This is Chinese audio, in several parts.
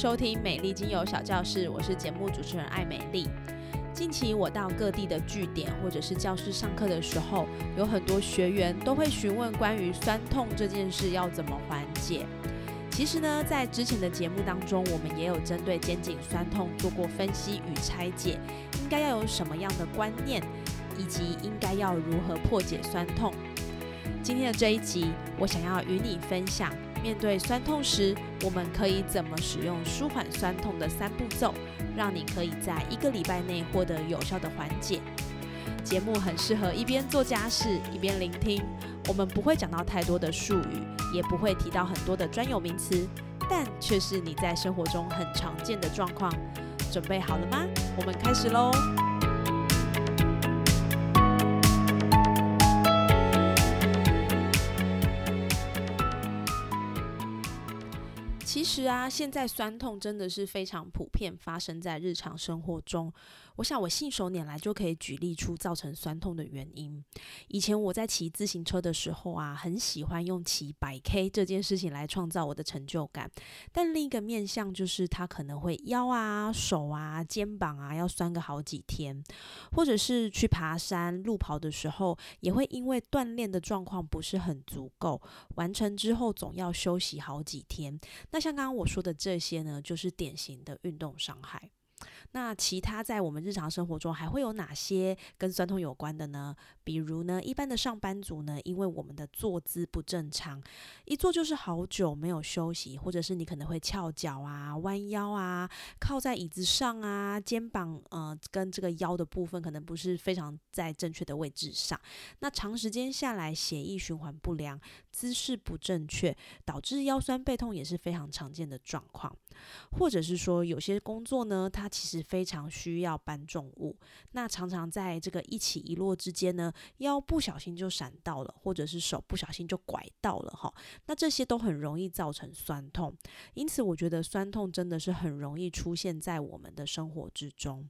收听美丽精油小教室，我是节目主持人艾美丽。近期我到各地的据点或者是教室上课的时候，有很多学员都会询问关于酸痛这件事要怎么缓解。其实呢，在之前的节目当中，我们也有针对肩颈酸痛做过分析与拆解，应该要有什么样的观念，以及应该要如何破解酸痛。今天的这一集，我想要与你分享，面对酸痛时，我们可以怎么使用舒缓酸痛的三步骤，让你可以在一个礼拜内获得有效的缓解。节目很适合一边做家事一边聆听，我们不会讲到太多的术语，也不会提到很多的专有名词，但却是你在生活中很常见的状况。准备好了吗？我们开始喽！实啊，现在酸痛真的是非常普遍，发生在日常生活中。我想我信手拈来就可以举例出造成酸痛的原因。以前我在骑自行车的时候啊，很喜欢用骑百 K 这件事情来创造我的成就感。但另一个面向就是它可能会腰啊、手啊、肩膀啊要酸个好几天，或者是去爬山、路跑的时候，也会因为锻炼的状况不是很足够，完成之后总要休息好几天。那像刚我说的这些呢，就是典型的运动伤害。那其他在我们日常生活中还会有哪些跟酸痛有关的呢？比如呢，一般的上班族呢，因为我们的坐姿不正常，一坐就是好久没有休息，或者是你可能会翘脚啊、弯腰啊、靠在椅子上啊，肩膀呃跟这个腰的部分可能不是非常在正确的位置上。那长时间下来，血液循环不良，姿势不正确，导致腰酸背痛也是非常常见的状况。或者是说，有些工作呢，它其实非常需要搬重物，那常常在这个一起一落之间呢，腰不小心就闪到了，或者是手不小心就拐到了哈，那这些都很容易造成酸痛。因此，我觉得酸痛真的是很容易出现在我们的生活之中。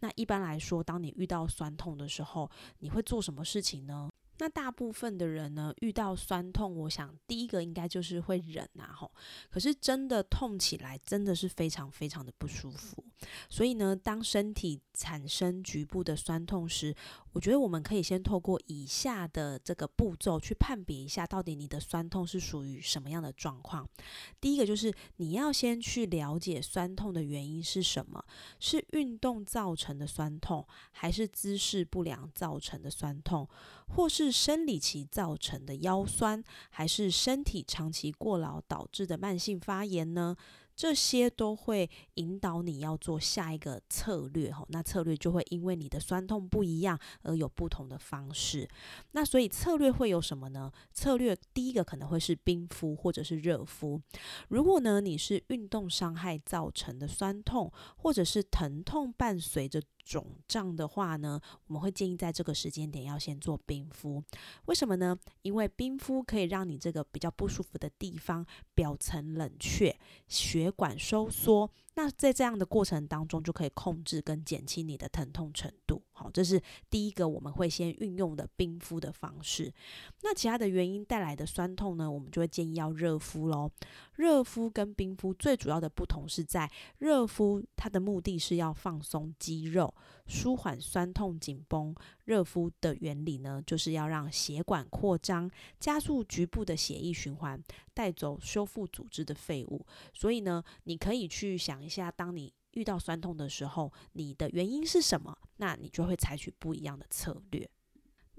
那一般来说，当你遇到酸痛的时候，你会做什么事情呢？那大部分的人呢，遇到酸痛，我想第一个应该就是会忍啊，吼。可是真的痛起来，真的是非常非常的不舒服。所以呢，当身体产生局部的酸痛时，我觉得我们可以先透过以下的这个步骤去判别一下，到底你的酸痛是属于什么样的状况。第一个就是你要先去了解酸痛的原因是什么，是运动造成的酸痛，还是姿势不良造成的酸痛，或是生理期造成的腰酸，还是身体长期过劳导致的慢性发炎呢？这些都会引导你要做下一个策略哈，那策略就会因为你的酸痛不一样而有不同的方式。那所以策略会有什么呢？策略第一个可能会是冰敷或者是热敷。如果呢你是运动伤害造成的酸痛，或者是疼痛伴随着肿胀的话呢，我们会建议在这个时间点要先做冰敷。为什么呢？因为冰敷可以让你这个比较不舒服的地方表层冷却，血管收缩。那在这样的过程当中，就可以控制跟减轻你的疼痛程度。好，这是第一个我们会先运用的冰敷的方式。那其他的原因带来的酸痛呢，我们就会建议要热敷喽。热敷跟冰敷最主要的不同是在热敷，它的目的是要放松肌肉，舒缓酸痛紧绷。热敷的原理呢，就是要让血管扩张，加速局部的血液循环，带走修复组织的废物。所以呢，你可以去想一下，当你遇到酸痛的时候，你的原因是什么？那你就会采取不一样的策略。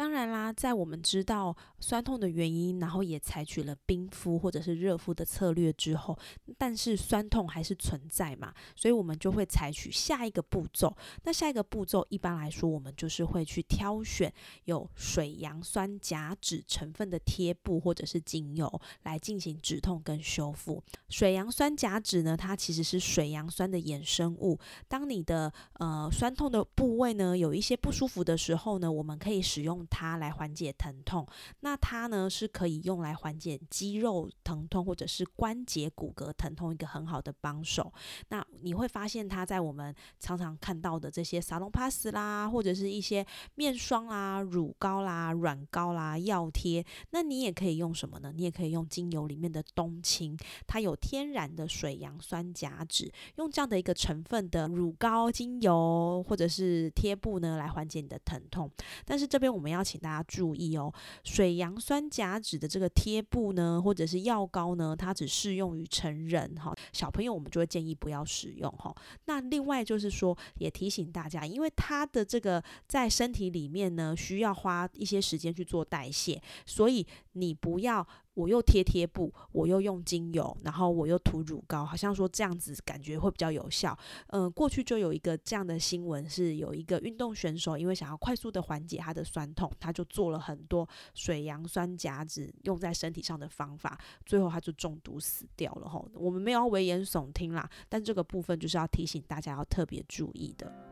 当然啦，在我们知道酸痛的原因，然后也采取了冰敷或者是热敷的策略之后，但是酸痛还是存在嘛，所以我们就会采取下一个步骤。那下一个步骤，一般来说，我们就是会去挑选有水杨酸甲酯成分的贴布或者是精油来进行止痛跟修复。水杨酸甲酯呢，它其实是水杨酸的衍生物。当你的呃酸痛的部位呢有一些不舒服的时候呢，我们可以使用。它来缓解疼痛，那它呢是可以用来缓解肌肉疼痛或者是关节骨骼疼痛一个很好的帮手。那你会发现它在我们常常看到的这些沙龙 pass 啦，或者是一些面霜啦、乳膏啦、软膏啦、药贴，那你也可以用什么呢？你也可以用精油里面的冬青，它有天然的水杨酸甲酯，用这样的一个成分的乳膏、精油或者是贴布呢来缓解你的疼痛。但是这边我们要。请大家注意哦，水杨酸甲酯的这个贴布呢，或者是药膏呢，它只适用于成人哈，小朋友我们就会建议不要使用哈。那另外就是说，也提醒大家，因为它的这个在身体里面呢，需要花一些时间去做代谢，所以你不要。我又贴贴布，我又用精油，然后我又涂乳膏，好像说这样子感觉会比较有效。嗯，过去就有一个这样的新闻，是有一个运动选手，因为想要快速的缓解他的酸痛，他就做了很多水杨酸甲酯用在身体上的方法，最后他就中毒死掉了。吼，我们没有危言耸听啦，但这个部分就是要提醒大家要特别注意的。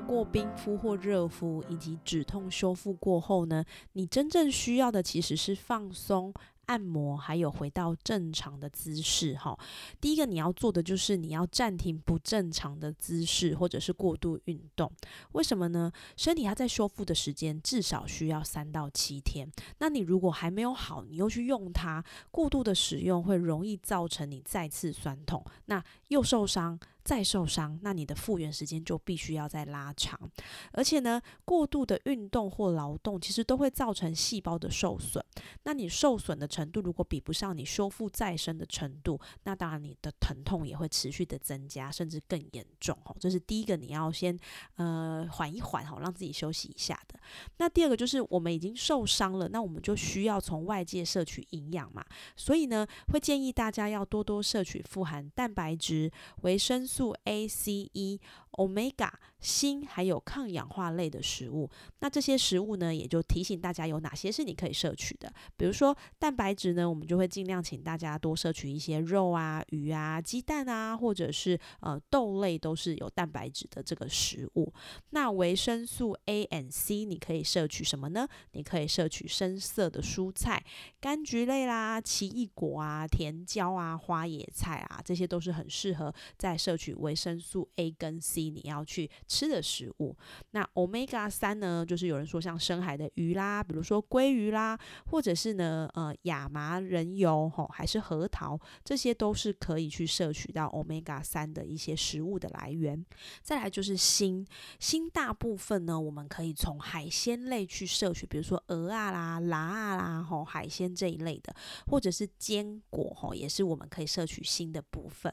过冰敷或热敷以及止痛修复过后呢，你真正需要的其实是放松、按摩，还有回到正常的姿势。哈，第一个你要做的就是你要暂停不正常的姿势或者是过度运动。为什么呢？身体它在修复的时间至少需要三到七天。那你如果还没有好，你又去用它，过度的使用会容易造成你再次酸痛，那又受伤。再受伤，那你的复原时间就必须要再拉长。而且呢，过度的运动或劳动其实都会造成细胞的受损。那你受损的程度如果比不上你修复再生的程度，那当然你的疼痛也会持续的增加，甚至更严重。哦，这是第一个你要先呃缓一缓哈，让自己休息一下的。那第二个就是我们已经受伤了，那我们就需要从外界摄取营养嘛。所以呢，会建议大家要多多摄取富含蛋白质、维生素。素 A、C、E、Omega、锌，还有抗氧化类的食物。那这些食物呢，也就提醒大家有哪些是你可以摄取的。比如说蛋白质呢，我们就会尽量请大家多摄取一些肉啊、鱼啊、鸡蛋啊，或者是呃豆类，都是有蛋白质的这个食物。那维生素 A、和 C，你可以摄取什么呢？你可以摄取深色的蔬菜、柑橘类啦、奇异果啊、甜椒啊、花椰菜啊，这些都是很适合在摄取。维生素 A 跟 C，你要去吃的食物。那 Omega 三呢，就是有人说像深海的鱼啦，比如说鲑鱼啦，或者是呢呃亚麻仁油吼，还是核桃，这些都是可以去摄取到 Omega 三的一些食物的来源。再来就是锌，锌大部分呢，我们可以从海鲜类去摄取，比如说鹅啊啦、蛤啊啦吼，海鲜这一类的，或者是坚果吼，也是我们可以摄取锌的部分。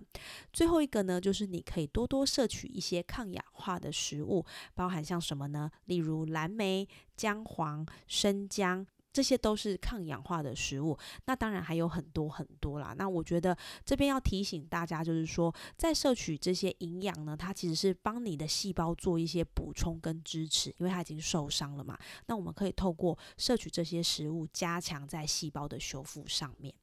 最后一个呢，就是。你可以多多摄取一些些抗氧化的食物，包含像什么呢？例如蓝莓、姜黄、生姜，这些都是抗氧化的食物。那当然还有很多很多啦。那我觉得这边要提醒大家，就是说在摄取这些营养呢，它其实是帮你的细胞做一些补充跟支持，因为它已经受伤了嘛。那我们可以透过摄取这些食物，加强在细胞的修复上面。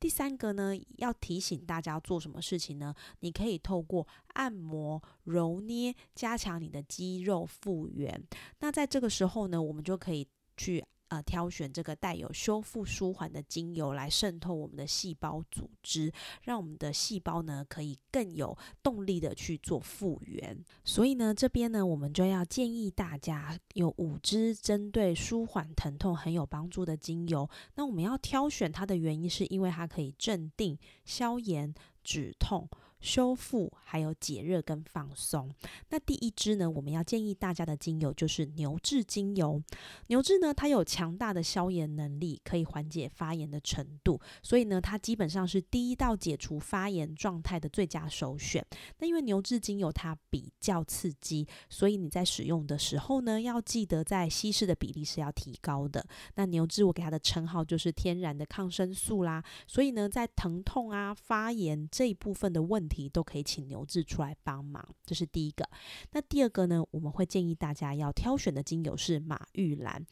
第三个呢，要提醒大家做什么事情呢？你可以透过按摩、揉捏，加强你的肌肉复原。那在这个时候呢，我们就可以去。呃，挑选这个带有修复舒缓的精油来渗透我们的细胞组织，让我们的细胞呢可以更有动力的去做复原。所以呢，这边呢我们就要建议大家有五支针对舒缓疼痛很有帮助的精油。那我们要挑选它的原因，是因为它可以镇定、消炎、止痛。修复，还有解热跟放松。那第一支呢，我们要建议大家的精油就是牛至精油。牛至呢，它有强大的消炎能力，可以缓解发炎的程度，所以呢，它基本上是第一道解除发炎状态的最佳首选。那因为牛至精油它比较刺激，所以你在使用的时候呢，要记得在稀释的比例是要提高的。那牛至我给它的称号就是天然的抗生素啦，所以呢，在疼痛啊、发炎这一部分的问题，都可以请牛至出来帮忙。这是第一个。那第二个呢，我们会建议大家要挑选的精油是马玉兰。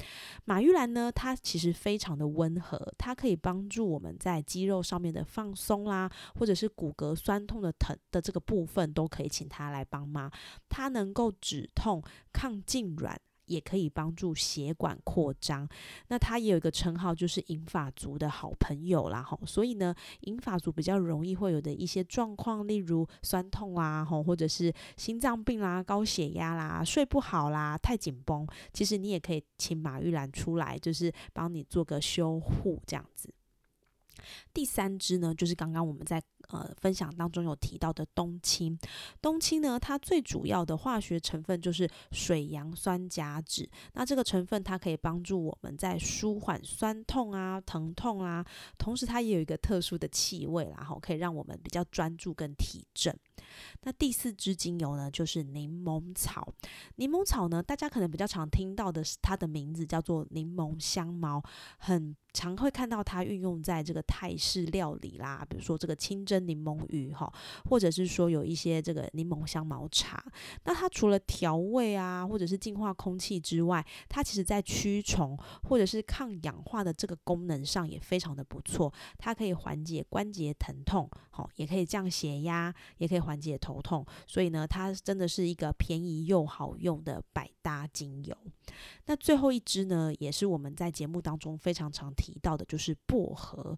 马玉兰呢，它其实非常的温和，它可以帮助我们在肌肉上面的放松啦，或者是骨骼酸痛的疼的这个部分，都可以请它来帮忙。它能够止痛、抗痉挛。也可以帮助血管扩张，那它也有一个称号，就是银发族的好朋友啦，吼。所以呢，银发族比较容易会有的一些状况，例如酸痛啊，吼，或者是心脏病啦、高血压啦、睡不好啦、太紧绷，其实你也可以请马玉兰出来，就是帮你做个修护这样子。第三支呢，就是刚刚我们在呃分享当中有提到的冬青。冬青呢，它最主要的化学成分就是水杨酸甲酯。那这个成分它可以帮助我们在舒缓酸痛啊、疼痛啊，同时它也有一个特殊的气味，然后可以让我们比较专注跟提振。那第四支精油呢，就是柠檬草。柠檬草呢，大家可能比较常听到的是它的名字叫做柠檬香茅，很。常会看到它运用在这个泰式料理啦，比如说这个清蒸柠檬鱼哈，或者是说有一些这个柠檬香茅茶。那它除了调味啊，或者是净化空气之外，它其实在驱虫或者是抗氧化的这个功能上也非常的不错。它可以缓解关节疼痛，好，也可以降血压，也可以缓解头痛。所以呢，它真的是一个便宜又好用的百搭精油。那最后一支呢，也是我们在节目当中非常常提到的，就是薄荷。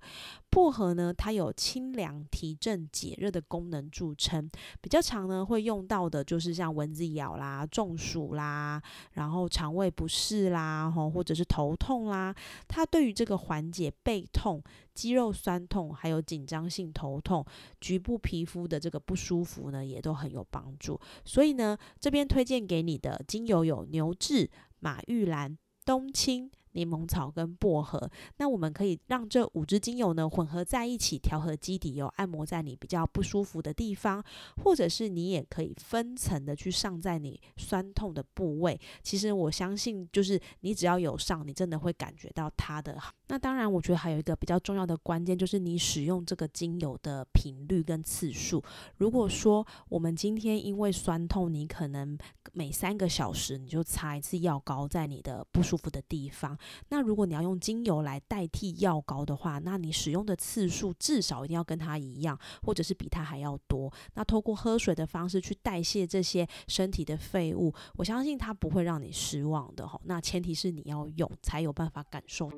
薄荷呢，它有清凉、提振、解热的功能著称。比较常呢会用到的，就是像蚊子咬啦、中暑啦，然后肠胃不适啦，吼，或者是头痛啦。它对于这个缓解背痛、肌肉酸痛，还有紧张性头痛、局部皮肤的这个不舒服呢，也都很有帮助。所以呢，这边推荐给你的精油有牛至。马玉兰、冬青。柠檬草跟薄荷，那我们可以让这五支精油呢混合在一起，调和基底油，按摩在你比较不舒服的地方，或者是你也可以分层的去上在你酸痛的部位。其实我相信，就是你只要有上，你真的会感觉到它的好。那当然，我觉得还有一个比较重要的关键，就是你使用这个精油的频率跟次数。如果说我们今天因为酸痛，你可能每三个小时你就擦一次药膏在你的不舒服的地方。那如果你要用精油来代替药膏的话，那你使用的次数至少一定要跟它一样，或者是比它还要多。那通过喝水的方式去代谢这些身体的废物，我相信它不会让你失望的哈。那前提是你要用，才有办法感受。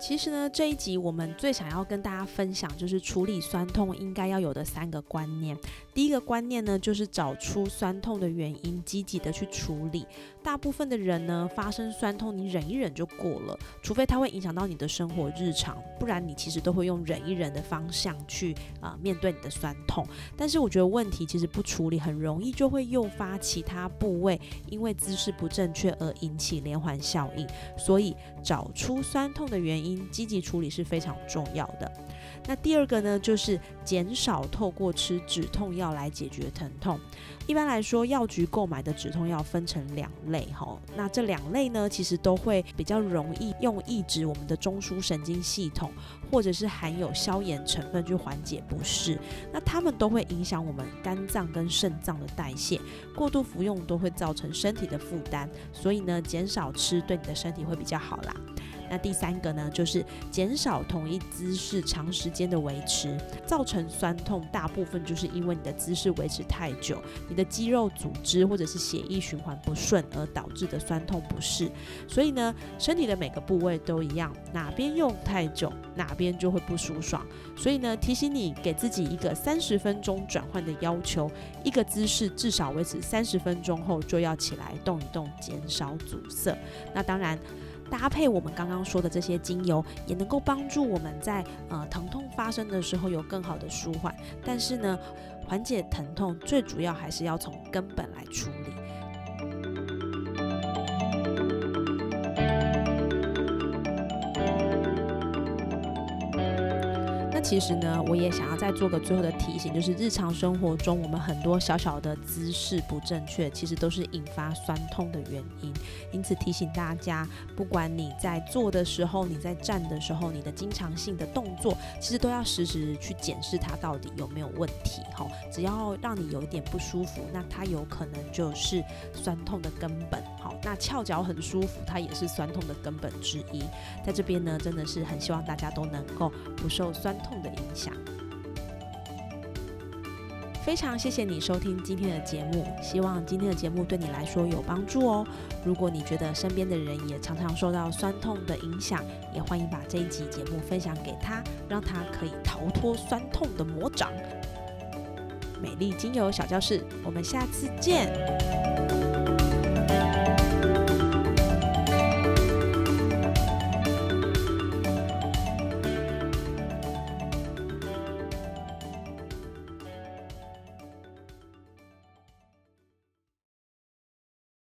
其实呢，这一集我们最想要跟大家分享，就是处理酸痛应该要有的三个观念。第一个观念呢，就是找出酸痛的原因，积极的去处理。大部分的人呢，发生酸痛，你忍一忍就过了，除非它会影响到你的生活日常，不然你其实都会用忍一忍的方向去啊面对你的酸痛。但是我觉得问题其实不处理，很容易就会诱发其他部位因为姿势不正确而引起连环效应。所以找出酸痛的原因。积极处理是非常重要的。那第二个呢，就是减少透过吃止痛药来解决疼痛。一般来说，药局购买的止痛药分成两类，哈。那这两类呢，其实都会比较容易用抑制我们的中枢神经系统，或者是含有消炎成分去缓解不适。那它们都会影响我们肝脏跟肾脏的代谢，过度服用都会造成身体的负担。所以呢，减少吃对你的身体会比较好啦。那第三个呢，就是减少同一姿势长时间的维持，造成酸痛，大部分就是因为你的姿势维持太久，你的肌肉组织或者是血液循环不顺而导致的酸痛不适。所以呢，身体的每个部位都一样，哪边用太久，哪边就会不舒爽。所以呢，提醒你给自己一个三十分钟转换的要求，一个姿势至少维持三十分钟后就要起来动一动，减少阻塞。那当然。搭配我们刚刚说的这些精油，也能够帮助我们在呃疼痛发生的时候有更好的舒缓。但是呢，缓解疼痛最主要还是要从根本来处理。其实呢，我也想要再做个最后的提醒，就是日常生活中我们很多小小的姿势不正确，其实都是引发酸痛的原因。因此提醒大家，不管你在做的时候，你在站的时候，你的经常性的动作，其实都要时时去检视它到底有没有问题。哈，只要让你有一点不舒服，那它有可能就是酸痛的根本。那翘脚很舒服，它也是酸痛的根本之一。在这边呢，真的是很希望大家都能够不受酸。痛的影响。非常谢谢你收听今天的节目，希望今天的节目对你来说有帮助哦。如果你觉得身边的人也常常受到酸痛的影响，也欢迎把这一集节目分享给他，让他可以逃脱酸痛的魔掌。美丽精油小教室，我们下次见。